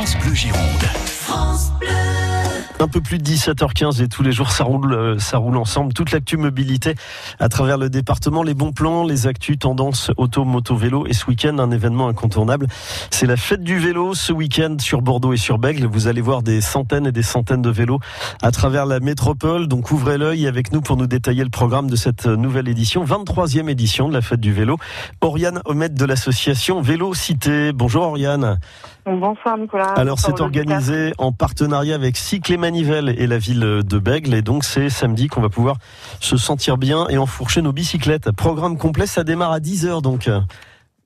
France Bleu Gironde. France Bleu. Un peu plus de 17h15 et tous les jours ça roule, euh, ça roule ensemble. Toute l'actu mobilité à travers le département, les bons plans, les actus tendances auto, moto, vélo et ce week-end un événement incontournable. C'est la fête du vélo ce week-end sur Bordeaux et sur Bègle. Vous allez voir des centaines et des centaines de vélos à travers la métropole. Donc ouvrez l'œil avec nous pour nous détailler le programme de cette nouvelle édition, 23e édition de la fête du vélo. Oriane Omet de l'association Vélo Cité. Bonjour Oriane. Bonsoir Nicolas. Alors c'est organisé en partenariat avec Cycle et Manivelle et la ville de Bègle et donc c'est samedi qu'on va pouvoir se sentir bien et enfourcher nos bicyclettes. Programme complet, ça démarre à 10h donc.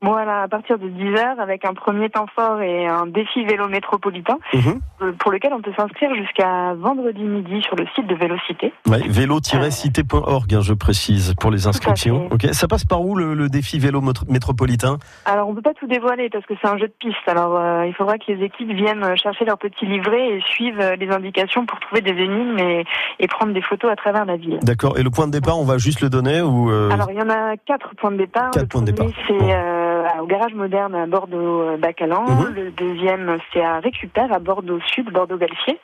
Voilà, à partir de 10h, avec un premier temps fort et un défi vélo métropolitain, Mhm. euh, pour lequel on peut s'inscrire jusqu'à vendredi midi sur le site de Vélocité. Ouais, vélo-cité.org, hein, je précise, pour les inscriptions. Ok, ça passe par où le, le défi vélo métropolitain? Alors, on peut pas tout dévoiler parce que c'est un jeu de piste. Alors, euh, il faudra que les équipes viennent chercher leur petit livret et suivent euh, les indications pour trouver des énigmes et, et prendre des photos à travers la ville. D'accord. Et le point de départ, on va juste le donner ou euh, Alors, il y en a quatre points de départ. Quatre le points de départ. c'est Bon. euh, au garage moderne à Bordeaux-Bacalan. Mhm. Le deuxième, c'est à Récupère à Bordeaux-Sud, Bordeaux-Galfier.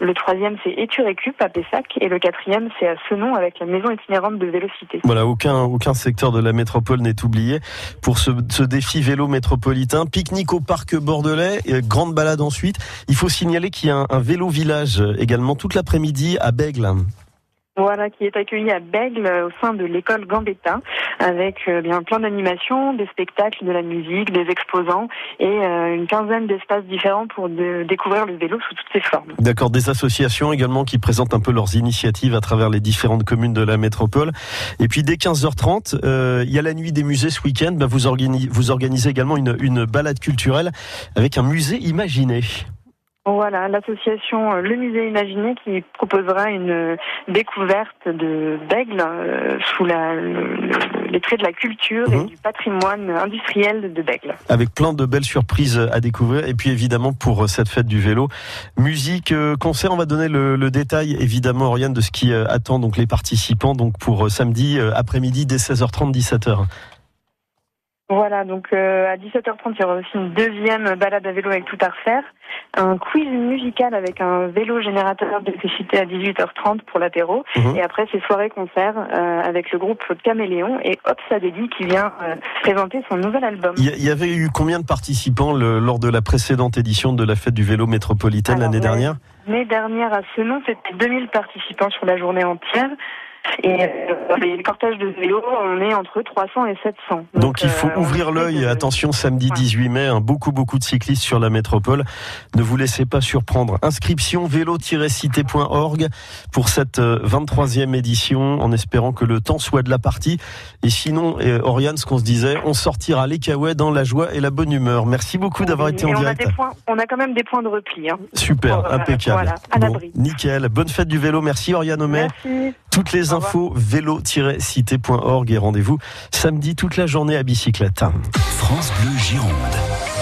Le troisième, c'est Étu-Récup à Pessac. Et le quatrième, c'est à Senon avec la maison itinérante de Vélocité. Voilà, aucun, aucun secteur de la métropole n'est oublié pour ce, ce défi vélo métropolitain. Pique-nique au parc bordelais, et grande balade ensuite. Il faut signaler qu'il y a un, un vélo village également toute l'après-midi à Bègle. Voilà, qui est accueilli à Bègle au sein de l'école Gambetta avec euh, bien plein d'animations, des spectacles, de la musique, des exposants et euh, une quinzaine d'espaces différents pour découvrir le vélo sous toutes ses formes. D'accord, des associations également qui présentent un peu leurs initiatives à travers les différentes communes de la métropole. Et puis dès 15h30, euh, il y a la nuit des musées ce week-end. Bah, vous, vous organisez également une balade culturelle avec un musée imaginé. Voilà, l'association euh, Le Musée Imaginé qui proposera une euh, découverte de Bègle euh, sous la, le- le- les traits de la culture et Mhm. du patrimoine industriel de Bègle. avec plein de belles surprises à découvrir. Et puis évidemment pour euh, cette fête du vélo, musique, concert, on va donner le, le détail évidemment Oriane de ce qui attend donc les participants donc pour samedi après-midi dès 16h30 17h. Voilà, donc euh, à 17h30, il y aura aussi une deuxième balade à vélo avec tout à refaire, un quiz musical avec un vélo générateur d'électricité à 18h30 pour l'apéro, Mhm. et après ces soirées-concerts euh, avec le groupe Caméléon et Opsadeli qui vient euh, présenter son nouvel album. Il y, y avait eu combien de participants le- lors de la précédente édition de la fête du vélo métropolitaine l'année dernière? L'année dernière à Senon, c'était 2000 participants sur la journée entière. Et euh, les cortèges de vélo, on est entre 300 et 700. Donc, il faut euh, ouvrir l'œil. de- Attention, samedi Ouais. 18 mai, hein, beaucoup beaucoup de cyclistes sur la métropole. Ne vous laissez pas surprendre. Inscription vélo-cité.org pour cette euh, 23e édition, en espérant que le temps soit de la partie. Et sinon, euh, Oriane, ce qu'on se disait, on sortira les cahuets dans la joie et la bonne humeur. Merci beaucoup d'avoir été en on direct. A des points, on a quand même des points de repli. Hein. Super, Pour, euh, impeccable. voilà, à Bon, nickel. Bonne fête du vélo. Merci Oriane. Merci. Toutes les Au infos vélo-cité.org et rendez-vous samedi toute la journée à bicyclette. France Bleu Gironde.